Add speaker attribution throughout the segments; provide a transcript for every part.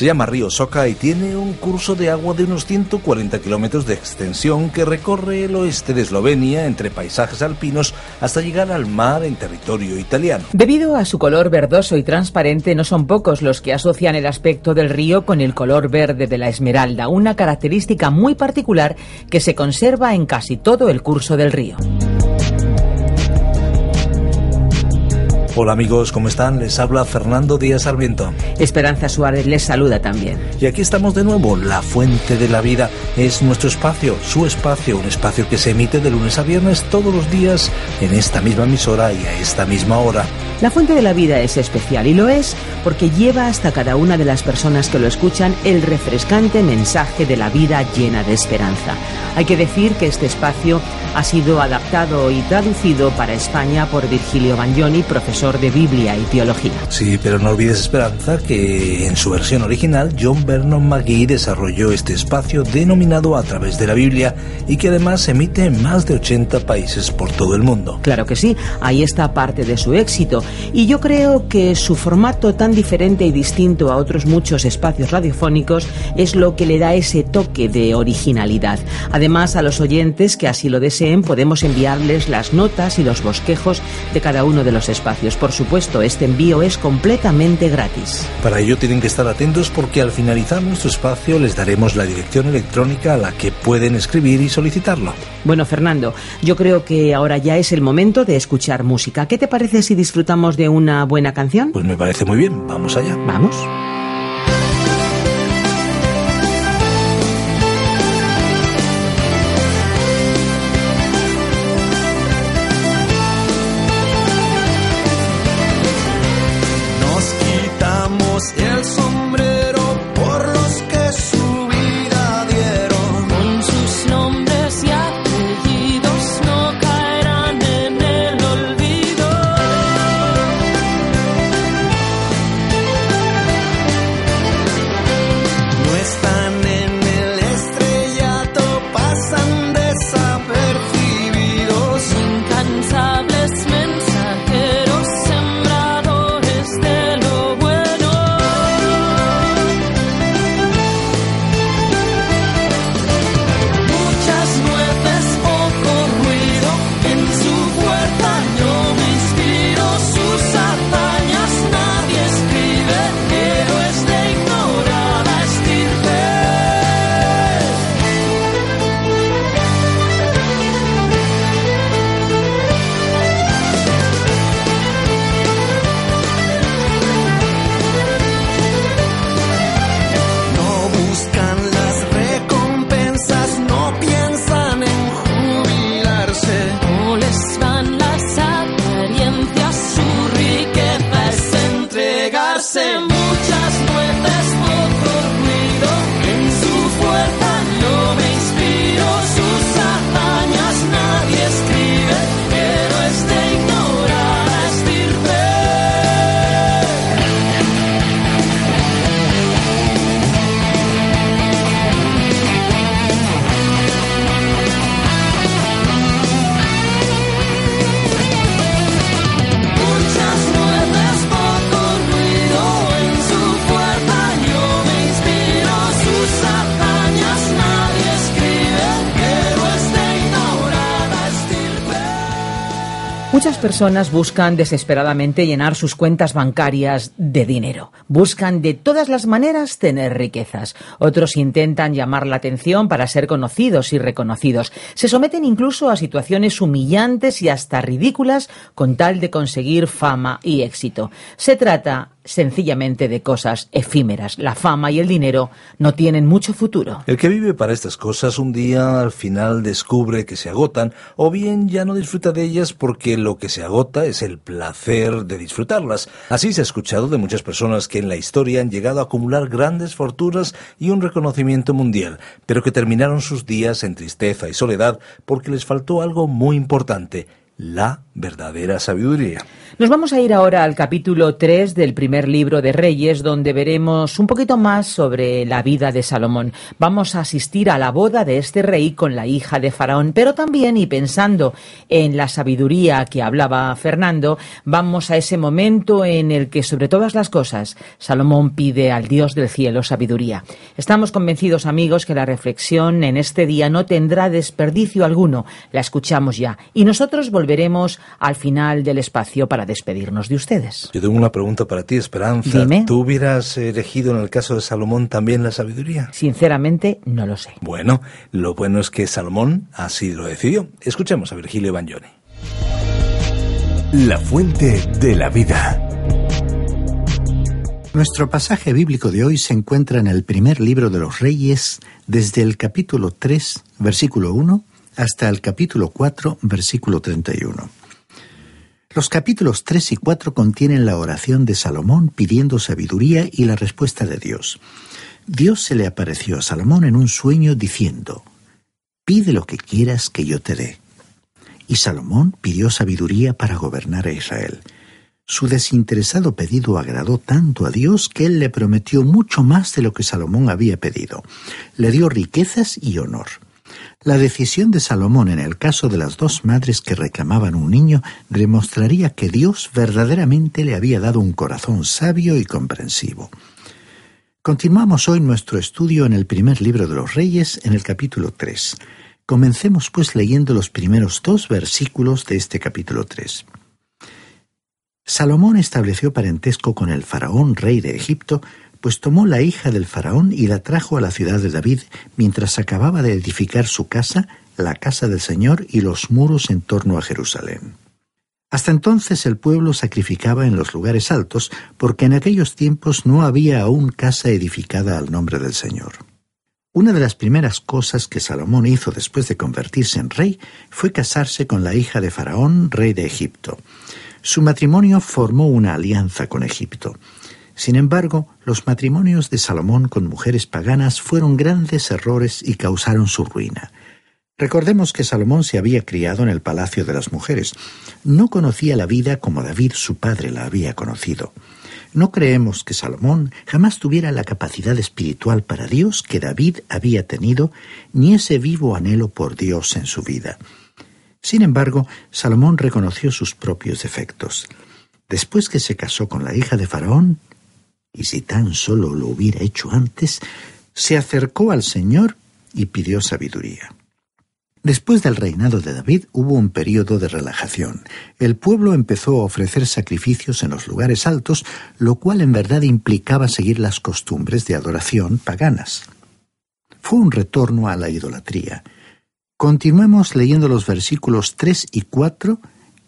Speaker 1: Se llama Río Soca y tiene un curso de agua de unos 140 kilómetros de extensión que recorre el oeste de Eslovenia entre paisajes alpinos hasta llegar al mar en territorio italiano.
Speaker 2: Debido a su color verdoso y transparente, no son pocos los que asocian el aspecto del río con el color verde de la esmeralda, una característica muy particular que se conserva en casi todo el curso del río.
Speaker 1: Hola amigos, ¿cómo están? Les habla Fernando Díaz Sarmiento.
Speaker 2: Esperanza Suárez les saluda también.
Speaker 1: Y aquí estamos de nuevo. La Fuente de la Vida es nuestro espacio, su espacio, un espacio que se emite de lunes a viernes todos los días en esta misma emisora y a esta misma hora.
Speaker 2: La Fuente de la Vida es especial y lo es porque lleva hasta cada una de las personas que lo escuchan el refrescante mensaje de la vida llena de esperanza. Hay que decir que este espacio ha sido adaptado y traducido para España por Virgilio Bagnoni, profesor de Biblia y Teología.
Speaker 1: Sí, pero no olvides, Esperanza, que en su versión original John Vernon McGee desarrolló este espacio denominado A través de la Biblia y que además se emite en más de 80 países por todo el mundo.
Speaker 2: Claro que sí, ahí está parte de su éxito y yo creo que su formato tan diferente y distinto a otros muchos espacios radiofónicos es lo que le da ese toque de originalidad. Además, a los oyentes que así lo deseen podemos enviarles las notas y los bosquejos de cada uno de los espacios. Por supuesto, este envío es completamente gratis.
Speaker 1: Para ello tienen que estar atentos porque al finalizar nuestro espacio les daremos la dirección electrónica a la que pueden escribir y solicitarlo.
Speaker 2: Bueno, Fernando, yo creo que ahora ya es el momento de escuchar música. ¿Qué te parece si disfrutamos de una buena canción?
Speaker 1: Pues me parece muy bien, vamos allá.
Speaker 2: Vamos. Personas buscan desesperadamente llenar sus cuentas bancarias de dinero. Buscan de todas las maneras tener riquezas. Otros intentan llamar la atención para ser conocidos y reconocidos. Se someten incluso a situaciones humillantes y hasta ridículas con tal de conseguir fama y éxito. Se trata sencillamente de cosas efímeras. La fama y el dinero no tienen mucho futuro.
Speaker 1: El que vive para estas cosas un día al final descubre que se agotan o bien ya no disfruta de ellas porque lo que se agota es el placer de disfrutarlas. Así se ha escuchado de muchas personas que en la historia han llegado a acumular grandes fortunas y un reconocimiento mundial, pero que terminaron sus días en tristeza y soledad porque les faltó algo muy importante, la verdadera sabiduría.
Speaker 2: Nos vamos a ir ahora al capítulo 3 del primer libro de Reyes, donde veremos un poquito más sobre la vida de Salomón. Vamos a asistir a la boda de este rey con la hija de Faraón, pero también, y pensando en la sabiduría que hablaba Fernando, vamos a ese momento en el que, sobre todas las cosas, Salomón pide al Dios del cielo sabiduría. Estamos convencidos, amigos, que la reflexión en este día no tendrá desperdicio alguno. La escuchamos ya. Y nosotros volveremos al final del espacio para despedirnos de ustedes.
Speaker 1: Yo tengo una pregunta para ti, Esperanza.
Speaker 2: Dime.
Speaker 1: ¿Tú hubieras elegido en el caso de Salomón también la sabiduría?
Speaker 2: Sinceramente, no lo sé.
Speaker 1: Bueno, lo bueno es que Salomón así lo decidió. Escuchemos a Virgilio Bagnoni.
Speaker 3: La fuente de la vida.
Speaker 4: Nuestro pasaje bíblico de hoy se encuentra en el primer libro de los Reyes, desde el capítulo 3, versículo 1, hasta el capítulo 4, versículo 31. Los capítulos 3 y 4 contienen la oración de Salomón pidiendo sabiduría y la respuesta de Dios. Dios se le apareció a Salomón en un sueño diciendo, Pide lo que quieras que yo te dé. Y Salomón pidió sabiduría para gobernar a Israel. Su desinteresado pedido agradó tanto a Dios que él le prometió mucho más de lo que Salomón había pedido. Le dio riquezas y honor. La decisión de Salomón en el caso de las dos madres que reclamaban un niño demostraría que Dios verdaderamente le había dado un corazón sabio y comprensivo. Continuamos hoy nuestro estudio en el primer libro de los Reyes, en el capítulo 3. Comencemos pues leyendo los primeros dos versículos de este capítulo 3. Salomón estableció parentesco con el faraón rey de Egipto, pues tomó la hija del faraón y la trajo a la ciudad de David mientras acababa de edificar su casa, la casa del Señor y los muros en torno a Jerusalén. Hasta entonces el pueblo sacrificaba en los lugares altos, porque en aquellos tiempos no había aún casa edificada al nombre del Señor. Una de las primeras cosas que Salomón hizo después de convertirse en rey fue casarse con la hija de Faraón, rey de Egipto. Su matrimonio formó una alianza con Egipto. Sin embargo, los matrimonios de Salomón con mujeres paganas fueron grandes errores y causaron su ruina. Recordemos que Salomón se había criado en el palacio de las mujeres. No conocía la vida como David su padre la había conocido. No creemos que Salomón jamás tuviera la capacidad espiritual para Dios que David había tenido, ni ese vivo anhelo por Dios en su vida. Sin embargo, Salomón reconoció sus propios defectos. Después que se casó con la hija de Faraón, y si tan solo lo hubiera hecho antes, se acercó al Señor y pidió sabiduría. Después del reinado de David hubo un periodo de relajación. El pueblo empezó a ofrecer sacrificios en los lugares altos, lo cual en verdad implicaba seguir las costumbres de adoración paganas. Fue un retorno a la idolatría. Continuemos leyendo los versículos 3 y 4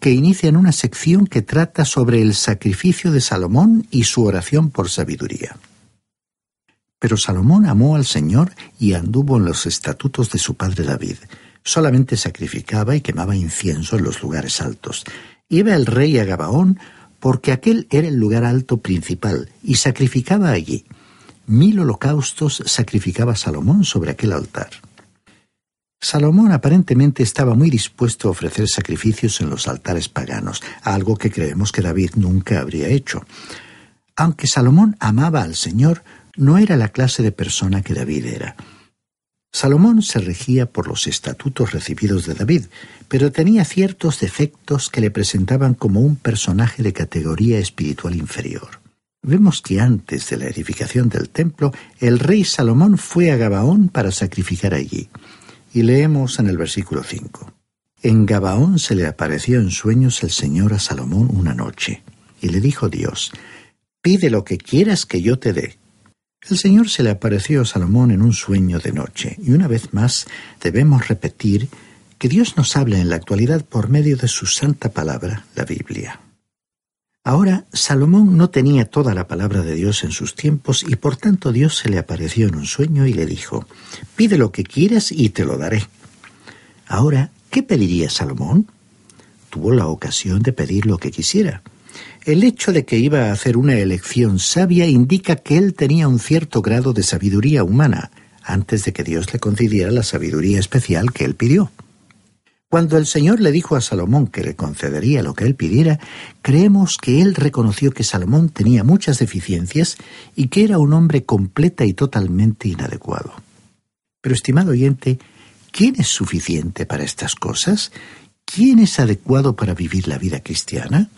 Speaker 4: que inician una sección que trata sobre el sacrificio de Salomón y su oración por sabiduría. Pero Salomón amó al Señor y anduvo en los estatutos de su padre David. Solamente sacrificaba y quemaba incienso en los lugares altos. Iba el rey a Gabaón porque aquel era el lugar alto principal y sacrificaba allí. Mil holocaustos sacrificaba Salomón sobre aquel altar. Salomón aparentemente estaba muy dispuesto a ofrecer sacrificios en los altares paganos, algo que creemos que David nunca habría hecho. Aunque Salomón amaba al Señor, no era la clase de persona que David era. Salomón se regía por los estatutos recibidos de David, pero tenía ciertos defectos que le presentaban como un personaje de categoría espiritual inferior. Vemos que antes de la edificación del templo, el rey Salomón fue a Gabaón para sacrificar allí. Y leemos en el versículo 5. En Gabaón se le apareció en sueños el Señor a Salomón una noche, y le dijo Dios, Pide lo que quieras que yo te dé. El Señor se le apareció a Salomón en un sueño de noche, y una vez más debemos repetir que Dios nos habla en la actualidad por medio de su santa palabra, la Biblia. Ahora, Salomón no tenía toda la palabra de Dios en sus tiempos y por tanto Dios se le apareció en un sueño y le dijo, pide lo que quieras y te lo daré. Ahora, ¿qué pediría Salomón? Tuvo la ocasión de pedir lo que quisiera. El hecho de que iba a hacer una elección sabia indica que él tenía un cierto grado de sabiduría humana, antes de que Dios le concediera la sabiduría especial que él pidió. Cuando el Señor le dijo a Salomón que le concedería lo que él pidiera, creemos que él reconoció que Salomón tenía muchas deficiencias y que era un hombre completa y totalmente inadecuado. Pero, estimado oyente, ¿quién es suficiente para estas cosas? ¿Quién es adecuado para vivir la vida cristiana?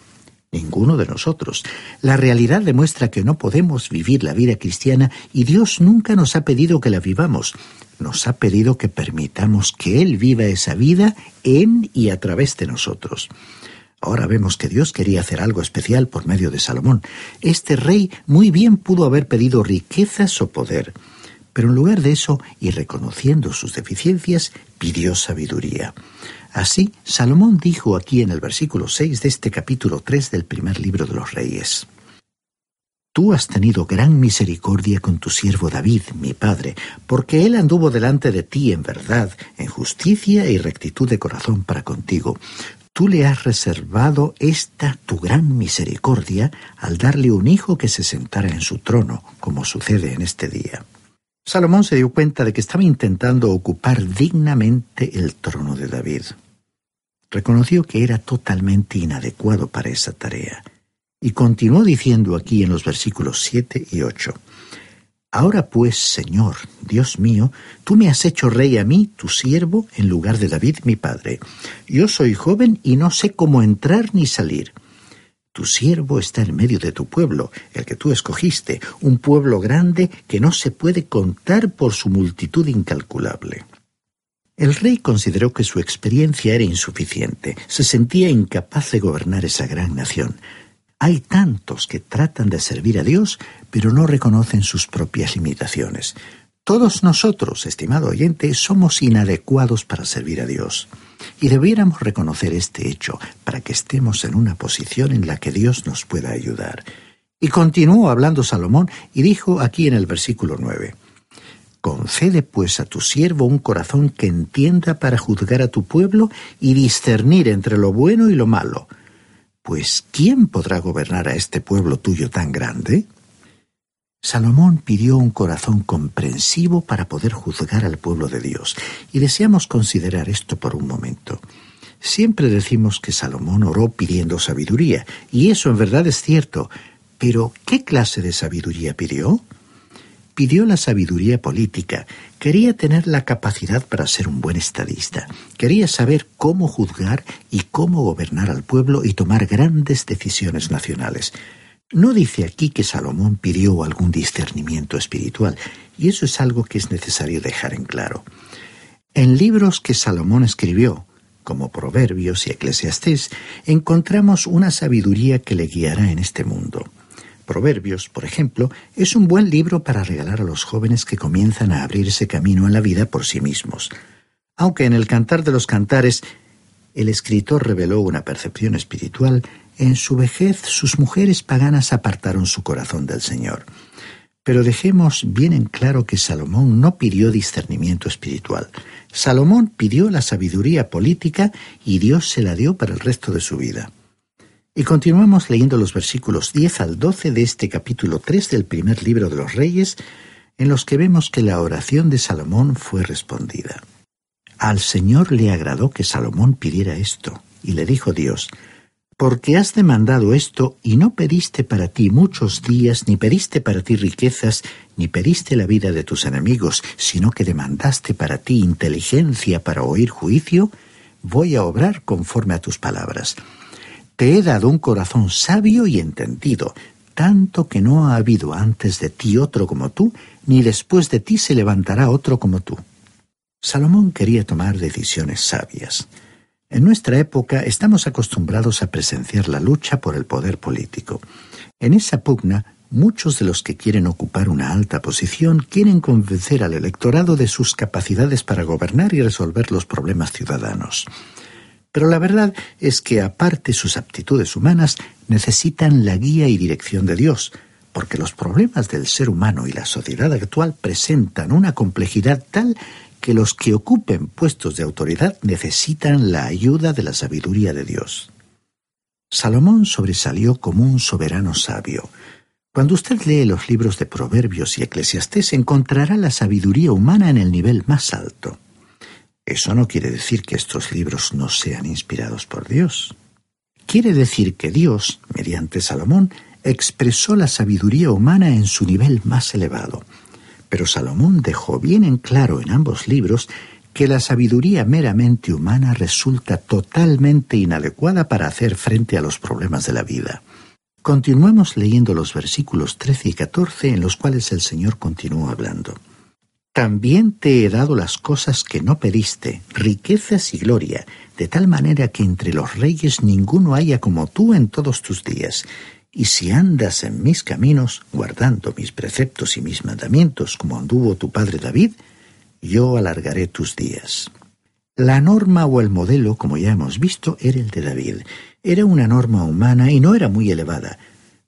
Speaker 4: Ninguno de nosotros. La realidad demuestra que no podemos vivir la vida cristiana y Dios nunca nos ha pedido que la vivamos nos ha pedido que permitamos que Él viva esa vida en y a través de nosotros. Ahora vemos que Dios quería hacer algo especial por medio de Salomón. Este rey muy bien pudo haber pedido riquezas o poder, pero en lugar de eso, y reconociendo sus deficiencias, pidió sabiduría. Así, Salomón dijo aquí en el versículo 6 de este capítulo 3 del primer libro de los reyes. Tú has tenido gran misericordia con tu siervo David, mi padre, porque él anduvo delante de ti en verdad, en justicia y rectitud de corazón para contigo. Tú le has reservado esta tu gran misericordia al darle un hijo que se sentara en su trono, como sucede en este día. Salomón se dio cuenta de que estaba intentando ocupar dignamente el trono de David. Reconoció que era totalmente inadecuado para esa tarea y continuó diciendo aquí en los versículos 7 y 8. Ahora pues, Señor, Dios mío, tú me has hecho rey a mí, tu siervo, en lugar de David mi padre. Yo soy joven y no sé cómo entrar ni salir. Tu siervo está en medio de tu pueblo, el que tú escogiste, un pueblo grande que no se puede contar por su multitud incalculable. El rey consideró que su experiencia era insuficiente, se sentía incapaz de gobernar esa gran nación. Hay tantos que tratan de servir a Dios, pero no reconocen sus propias limitaciones. Todos nosotros, estimado oyente, somos inadecuados para servir a Dios. Y debiéramos reconocer este hecho para que estemos en una posición en la que Dios nos pueda ayudar. Y continuó hablando Salomón y dijo aquí en el versículo 9, Concede pues a tu siervo un corazón que entienda para juzgar a tu pueblo y discernir entre lo bueno y lo malo pues ¿quién podrá gobernar a este pueblo tuyo tan grande? Salomón pidió un corazón comprensivo para poder juzgar al pueblo de Dios, y deseamos considerar esto por un momento. Siempre decimos que Salomón oró pidiendo sabiduría, y eso en verdad es cierto, pero ¿qué clase de sabiduría pidió? Pidió la sabiduría política, quería tener la capacidad para ser un buen estadista, quería saber cómo juzgar y cómo gobernar al pueblo y tomar grandes decisiones nacionales. No dice aquí que Salomón pidió algún discernimiento espiritual, y eso es algo que es necesario dejar en claro. En libros que Salomón escribió, como Proverbios y Eclesiastés, encontramos una sabiduría que le guiará en este mundo. Proverbios, por ejemplo, es un buen libro para regalar a los jóvenes que comienzan a abrirse camino en la vida por sí mismos. Aunque en el Cantar de los Cantares el escritor reveló una percepción espiritual, en su vejez sus mujeres paganas apartaron su corazón del Señor. Pero dejemos bien en claro que Salomón no pidió discernimiento espiritual. Salomón pidió la sabiduría política y Dios se la dio para el resto de su vida. Y continuamos leyendo los versículos 10 al 12 de este capítulo 3 del primer libro de los Reyes, en los que vemos que la oración de Salomón fue respondida. Al Señor le agradó que Salomón pidiera esto, y le dijo Dios, porque has demandado esto y no pediste para ti muchos días, ni pediste para ti riquezas, ni pediste la vida de tus enemigos, sino que demandaste para ti inteligencia para oír juicio, voy a obrar conforme a tus palabras. Te he dado un corazón sabio y entendido, tanto que no ha habido antes de ti otro como tú, ni después de ti se levantará otro como tú. Salomón quería tomar decisiones sabias. En nuestra época estamos acostumbrados a presenciar la lucha por el poder político. En esa pugna, muchos de los que quieren ocupar una alta posición quieren convencer al electorado de sus capacidades para gobernar y resolver los problemas ciudadanos. Pero la verdad es que aparte sus aptitudes humanas necesitan la guía y dirección de Dios, porque los problemas del ser humano y la sociedad actual presentan una complejidad tal que los que ocupen puestos de autoridad necesitan la ayuda de la sabiduría de Dios. Salomón sobresalió como un soberano sabio. Cuando usted lee los libros de Proverbios y Eclesiastés encontrará la sabiduría humana en el nivel más alto. Eso no quiere decir que estos libros no sean inspirados por Dios. Quiere decir que Dios, mediante Salomón, expresó la sabiduría humana en su nivel más elevado. Pero Salomón dejó bien en claro en ambos libros que la sabiduría meramente humana resulta totalmente inadecuada para hacer frente a los problemas de la vida. Continuemos leyendo los versículos 13 y 14 en los cuales el Señor continúa hablando. También te he dado las cosas que no pediste, riquezas y gloria, de tal manera que entre los reyes ninguno haya como tú en todos tus días. Y si andas en mis caminos, guardando mis preceptos y mis mandamientos, como anduvo tu padre David, yo alargaré tus días. La norma o el modelo, como ya hemos visto, era el de David. Era una norma humana y no era muy elevada.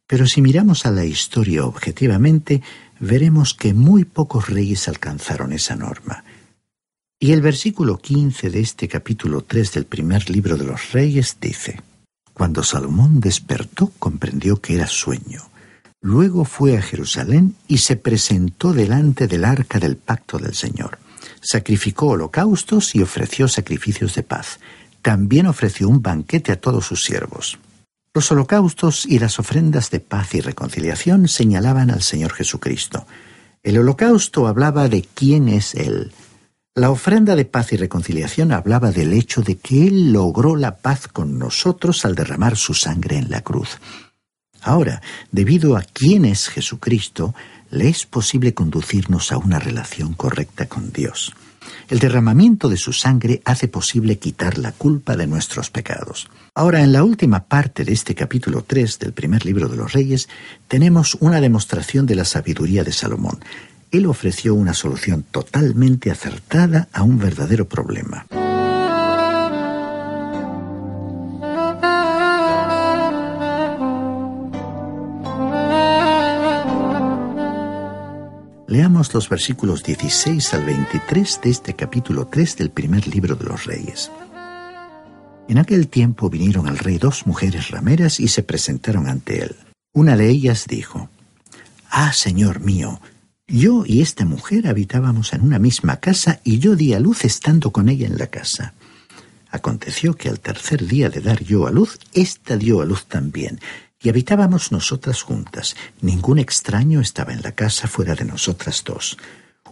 Speaker 4: Pero si miramos a la historia objetivamente, veremos que muy pocos reyes alcanzaron esa norma. Y el versículo 15 de este capítulo 3 del primer libro de los reyes dice, Cuando Salomón despertó comprendió que era sueño. Luego fue a Jerusalén y se presentó delante del arca del pacto del Señor sacrificó holocaustos y ofreció sacrificios de paz. También ofreció un banquete a todos sus siervos. Los holocaustos y las ofrendas de paz y reconciliación señalaban al Señor Jesucristo. El holocausto hablaba de quién es Él. La ofrenda de paz y reconciliación hablaba del hecho de que Él logró la paz con nosotros al derramar su sangre en la cruz. Ahora, debido a quién es Jesucristo, le es posible conducirnos a una relación correcta con Dios. El derramamiento de su sangre hace posible quitar la culpa de nuestros pecados. Ahora, en la última parte de este capítulo 3 del primer libro de los Reyes, tenemos una demostración de la sabiduría de Salomón. Él ofreció una solución totalmente acertada a un verdadero problema. Leamos los versículos 16 al 23 de este capítulo 3 del primer libro de los Reyes. En aquel tiempo vinieron al rey dos mujeres rameras y se presentaron ante él. Una de ellas dijo, Ah, señor mío, yo y esta mujer habitábamos en una misma casa y yo di a luz estando con ella en la casa. Aconteció que al tercer día de dar yo a luz, ésta dio a luz también, habitábamos nosotras juntas. Ningún extraño estaba en la casa fuera de nosotras dos.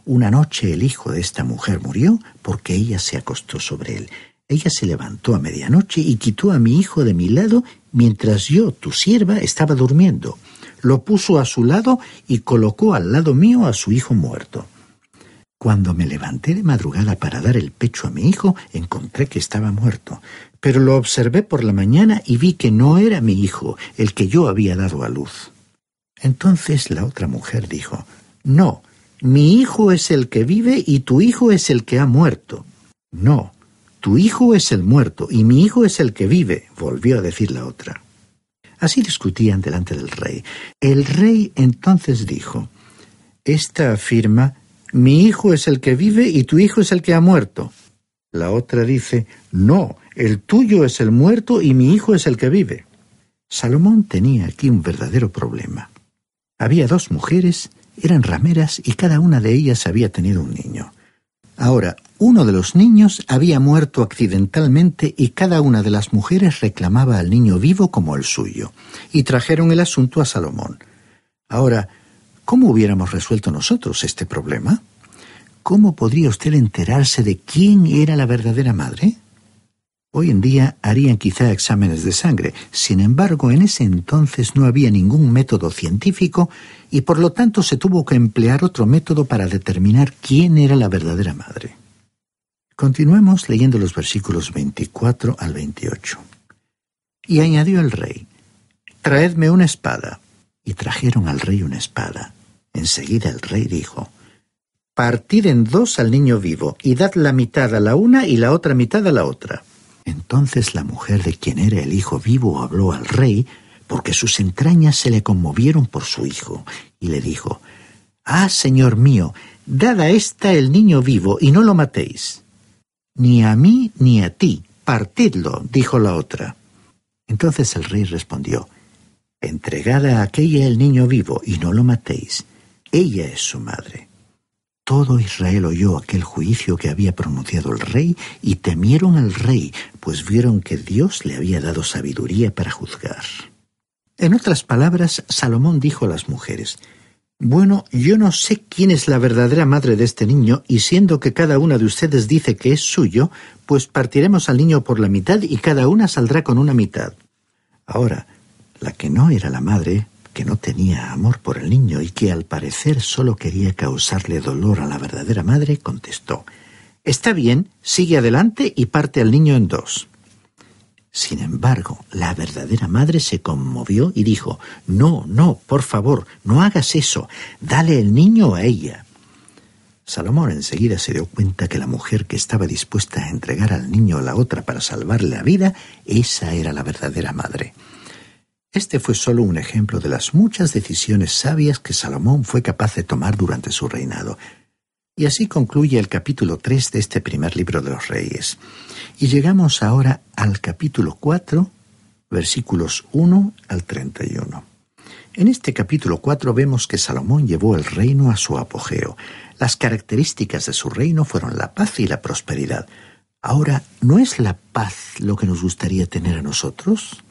Speaker 4: Una noche el hijo de esta mujer murió porque ella se acostó sobre él. Ella se levantó a medianoche y quitó a mi hijo de mi lado mientras yo, tu sierva, estaba durmiendo. Lo puso a su lado y colocó al lado mío a su hijo muerto. Cuando me levanté de madrugada para dar el pecho a mi hijo, encontré que estaba muerto pero lo observé por la mañana y vi que no era mi hijo el que yo había dado a luz. Entonces la otra mujer dijo, No, mi hijo es el que vive y tu hijo es el que ha muerto. No, tu hijo es el muerto y mi hijo es el que vive, volvió a decir la otra. Así discutían delante del rey. El rey entonces dijo, Esta afirma, mi hijo es el que vive y tu hijo es el que ha muerto. La otra dice, No, el tuyo es el muerto y mi hijo es el que vive. Salomón tenía aquí un verdadero problema. Había dos mujeres, eran rameras y cada una de ellas había tenido un niño. Ahora, uno de los niños había muerto accidentalmente y cada una de las mujeres reclamaba al niño vivo como el suyo, y trajeron el asunto a Salomón. Ahora, ¿cómo hubiéramos resuelto nosotros este problema? ¿Cómo podría usted enterarse de quién era la verdadera madre? Hoy en día harían quizá exámenes de sangre, sin embargo en ese entonces no había ningún método científico y por lo tanto se tuvo que emplear otro método para determinar quién era la verdadera madre. Continuemos leyendo los versículos 24 al 28. Y añadió el rey, Traedme una espada. Y trajeron al rey una espada. Enseguida el rey dijo, Partid en dos al niño vivo, y dad la mitad a la una y la otra mitad a la otra. Entonces la mujer de quien era el hijo vivo habló al rey, porque sus entrañas se le conmovieron por su hijo, y le dijo, Ah, señor mío, dad a ésta el niño vivo y no lo matéis. Ni a mí ni a ti, partidlo, dijo la otra. Entonces el rey respondió, Entregad a aquella el niño vivo y no lo matéis. Ella es su madre. Todo Israel oyó aquel juicio que había pronunciado el rey y temieron al rey, pues vieron que Dios le había dado sabiduría para juzgar. En otras palabras, Salomón dijo a las mujeres, Bueno, yo no sé quién es la verdadera madre de este niño, y siendo que cada una de ustedes dice que es suyo, pues partiremos al niño por la mitad y cada una saldrá con una mitad. Ahora, la que no era la madre, que no tenía amor por el niño y que al parecer solo quería causarle dolor a la verdadera madre, contestó, Está bien, sigue adelante y parte al niño en dos. Sin embargo, la verdadera madre se conmovió y dijo, No, no, por favor, no hagas eso, dale el niño a ella. Salomón enseguida se dio cuenta que la mujer que estaba dispuesta a entregar al niño a la otra para salvarle la vida, esa era la verdadera madre. Este fue solo un ejemplo de las muchas decisiones sabias que Salomón fue capaz de tomar durante su reinado. Y así concluye el capítulo 3 de este primer libro de los reyes. Y llegamos ahora al capítulo 4, versículos 1 al 31. En este capítulo 4 vemos que Salomón llevó el reino a su apogeo. Las características de su reino fueron la paz y la prosperidad. Ahora, ¿no es la paz lo que nos gustaría tener a nosotros?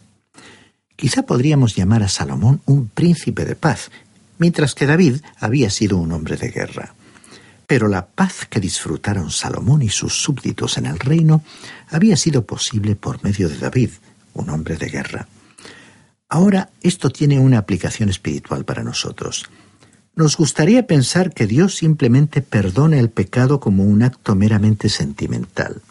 Speaker 4: Quizá podríamos llamar a Salomón un príncipe de paz, mientras que David había sido un hombre de guerra. Pero la paz que disfrutaron Salomón y sus súbditos en el reino había sido posible por medio de David, un hombre de guerra. Ahora esto tiene una aplicación espiritual para nosotros. Nos gustaría pensar que Dios simplemente perdona el pecado como un acto meramente sentimental.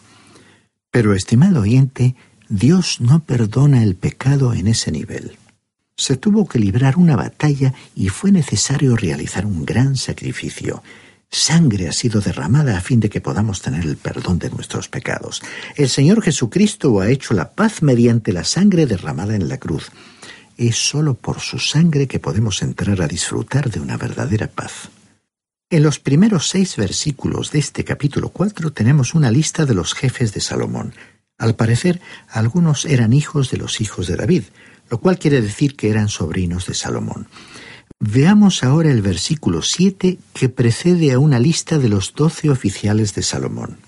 Speaker 4: Pero, estimado oyente, Dios no perdona el pecado en ese nivel. Se tuvo que librar una batalla y fue necesario realizar un gran sacrificio. Sangre ha sido derramada a fin de que podamos tener el perdón de nuestros pecados. El Señor Jesucristo ha hecho la paz mediante la sangre derramada en la cruz. Es sólo por su sangre que podemos entrar a disfrutar de una verdadera paz. En los primeros seis versículos de este capítulo 4 tenemos una lista de los jefes de Salomón. Al parecer, algunos eran hijos de los hijos de David, lo cual quiere decir que eran sobrinos de Salomón. Veamos ahora el versículo 7 que precede a una lista de los doce oficiales de Salomón.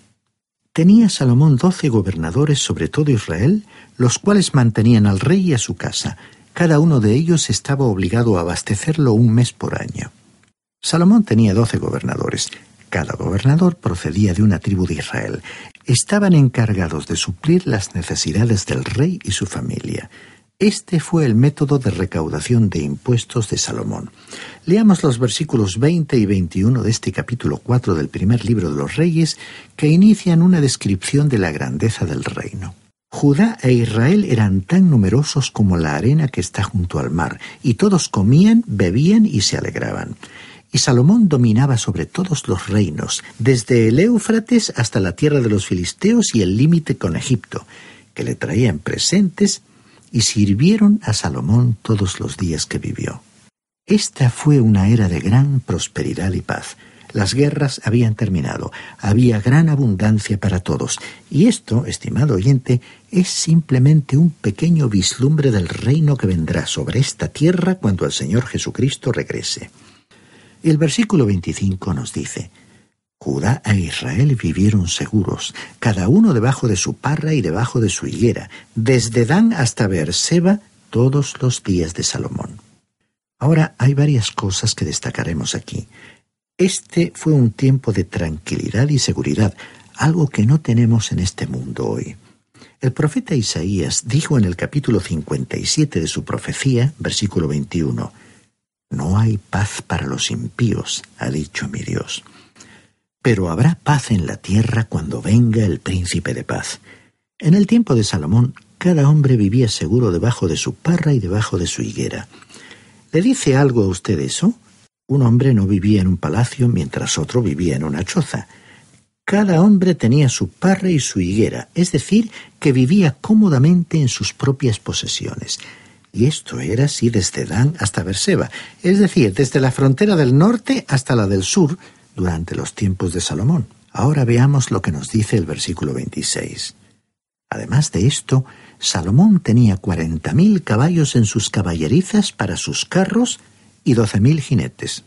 Speaker 4: Tenía Salomón doce gobernadores sobre todo Israel, los cuales mantenían al rey y a su casa. Cada uno de ellos estaba obligado a abastecerlo un mes por año. Salomón tenía doce gobernadores. Cada gobernador procedía de una tribu de Israel. Estaban encargados de suplir las necesidades del rey y su familia. Este fue el método de recaudación de impuestos de Salomón. Leamos los versículos 20 y 21 de este capítulo 4 del primer libro de los Reyes, que inician una descripción de la grandeza del reino. Judá e Israel eran tan numerosos como la arena que está junto al mar, y todos comían, bebían y se alegraban. Y Salomón dominaba sobre todos los reinos, desde el Éufrates hasta la tierra de los filisteos y el límite con Egipto, que le traían presentes y sirvieron a Salomón todos los días que vivió. Esta fue una era de gran prosperidad y paz. Las guerras habían terminado, había gran abundancia para todos, y esto, estimado oyente, es simplemente un pequeño vislumbre del reino que vendrá sobre esta tierra cuando el Señor Jesucristo regrese. El versículo 25 nos dice, Judá e Israel vivieron seguros, cada uno debajo de su parra y debajo de su higuera, desde Dan hasta Beerseba, todos los días de Salomón. Ahora hay varias cosas que destacaremos aquí. Este fue un tiempo de tranquilidad y seguridad, algo que no tenemos en este mundo hoy. El profeta Isaías dijo en el capítulo 57 de su profecía, versículo 21, No hay paz para los impíos, ha dicho mi Dios. Pero habrá paz en la tierra cuando venga el príncipe de paz. En el tiempo de Salomón, cada hombre vivía seguro debajo de su parra y debajo de su higuera. ¿Le dice algo a usted eso? Un hombre no vivía en un palacio mientras otro vivía en una choza. Cada hombre tenía su parra y su higuera, es decir, que vivía cómodamente en sus propias posesiones. Y esto era así desde Dan hasta Berseba, es decir, desde la frontera del norte hasta la del sur, durante los tiempos de Salomón. Ahora veamos lo que nos dice el versículo 26. Además de esto, Salomón tenía cuarenta mil caballos en sus caballerizas para sus carros y doce mil jinetes.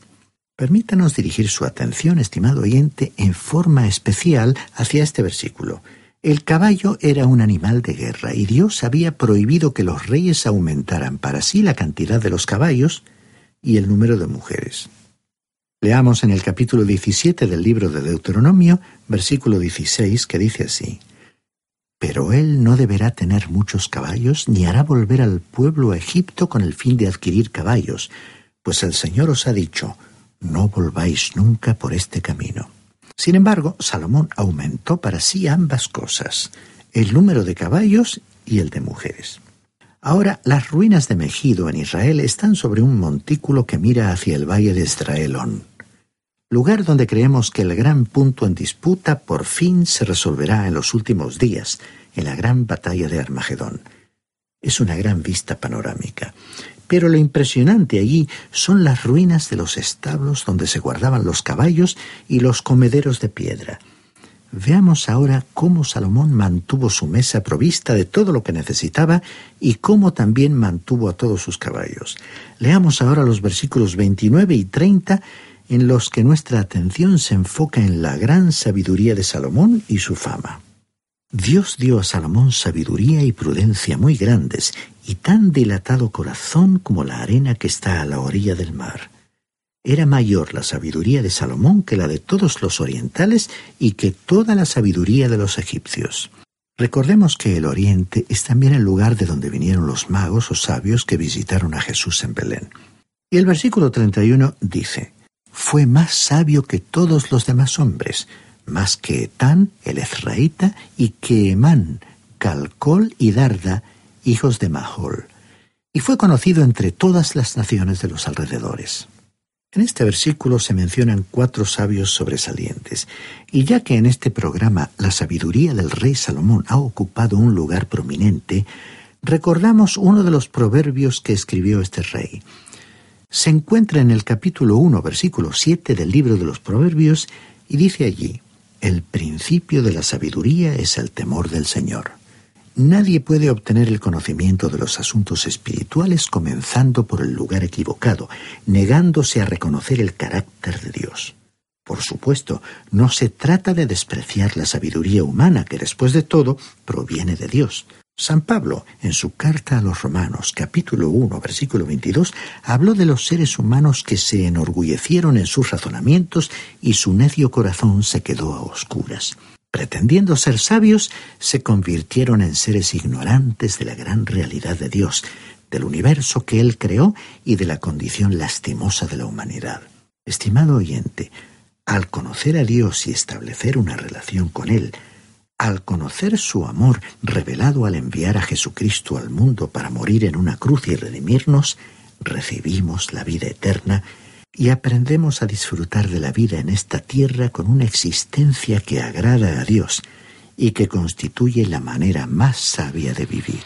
Speaker 4: Permítanos dirigir su atención, estimado oyente, en forma especial hacia este versículo. El caballo era un animal de guerra y Dios había prohibido que los reyes aumentaran para sí la cantidad de los caballos y el número de mujeres. Leamos en el capítulo 17 del libro de Deuteronomio, versículo 16, que dice así. Pero él no deberá tener muchos caballos, ni hará volver al pueblo a Egipto con el fin de adquirir caballos, pues el Señor os ha dicho, no volváis nunca por este camino. Sin embargo, Salomón aumentó para sí ambas cosas, el número de caballos y el de mujeres. Ahora, las ruinas de Megido en Israel están sobre un montículo que mira hacia el valle de Esdraelón, lugar donde creemos que el gran punto en disputa por fin se resolverá en los últimos días, en la gran batalla de Armagedón. Es una gran vista panorámica. Pero lo impresionante allí son las ruinas de los establos donde se guardaban los caballos y los comederos de piedra. Veamos ahora cómo Salomón mantuvo su mesa provista de todo lo que necesitaba y cómo también mantuvo a todos sus caballos. Leamos ahora los versículos 29 y 30 en los que nuestra atención se enfoca en la gran sabiduría de Salomón y su fama. Dios dio a Salomón sabiduría y prudencia muy grandes y tan dilatado corazón como la arena que está a la orilla del mar. Era mayor la sabiduría de Salomón que la de todos los orientales y que toda la sabiduría de los egipcios. Recordemos que el Oriente es también el lugar de donde vinieron los magos o sabios que visitaron a Jesús en Belén. Y el versículo 31 dice, Fue más sabio que todos los demás hombres, más que Etán, el Ezraíta, y que Emán, Calcol y Darda, hijos de Mahol, y fue conocido entre todas las naciones de los alrededores. En este versículo se mencionan cuatro sabios sobresalientes, y ya que en este programa la sabiduría del rey Salomón ha ocupado un lugar prominente, recordamos uno de los proverbios que escribió este rey. Se encuentra en el capítulo 1, versículo 7 del libro de los Proverbios, y dice allí, El principio de la sabiduría es el temor del Señor. Nadie puede obtener el conocimiento de los asuntos espirituales comenzando por el lugar equivocado, negándose a reconocer el carácter de Dios. Por supuesto, no se trata de despreciar la sabiduría humana que después de todo proviene de Dios. San Pablo, en su carta a los Romanos, capítulo 1, versículo 22, habló de los seres humanos que se enorgullecieron en sus razonamientos y su necio corazón se quedó a oscuras pretendiendo ser sabios, se convirtieron en seres ignorantes de la gran realidad de Dios, del universo que Él creó y de la condición lastimosa de la humanidad. Estimado oyente, al conocer a Dios y establecer una relación con Él, al conocer su amor revelado al enviar a Jesucristo al mundo para morir en una cruz y redimirnos, recibimos la vida eterna y aprendemos a disfrutar de la vida en esta tierra con una existencia que agrada a Dios y que constituye la manera más sabia de vivir.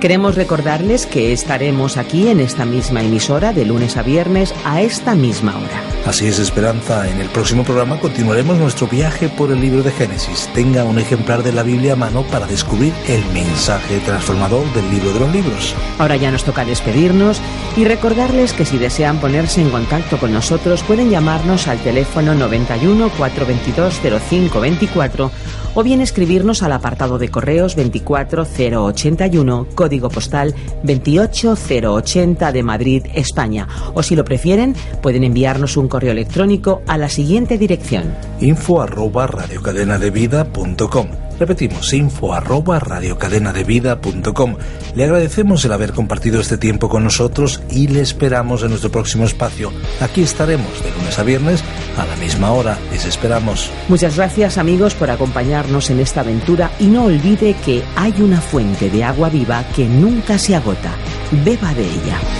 Speaker 2: Queremos recordarles que estaremos aquí en esta misma emisora de lunes a viernes a esta misma hora.
Speaker 1: Así es, Esperanza. En el próximo programa continuaremos nuestro viaje por el libro de Génesis. Tenga un ejemplar de la Biblia a mano para descubrir el mensaje transformador del libro de los libros.
Speaker 2: Ahora ya nos toca despedirnos y recordarles que si desean ponerse en contacto con nosotros pueden llamarnos al teléfono 91 422 0524 o bien escribirnos al apartado de correos 24081, código postal 28080 de Madrid, España. O si lo prefieren, pueden enviarnos un correo electrónico a la siguiente dirección.
Speaker 1: info arroba radiocadenadevida.com Repetimos, info arroba radiocadenadevida.com Le agradecemos el haber compartido este tiempo con nosotros y le esperamos en nuestro próximo espacio. Aquí estaremos de lunes a viernes a la misma hora. Les esperamos.
Speaker 2: Muchas gracias amigos por acompañarnos en esta aventura y no olvide que hay una fuente de agua viva que nunca se agota. Beba de ella.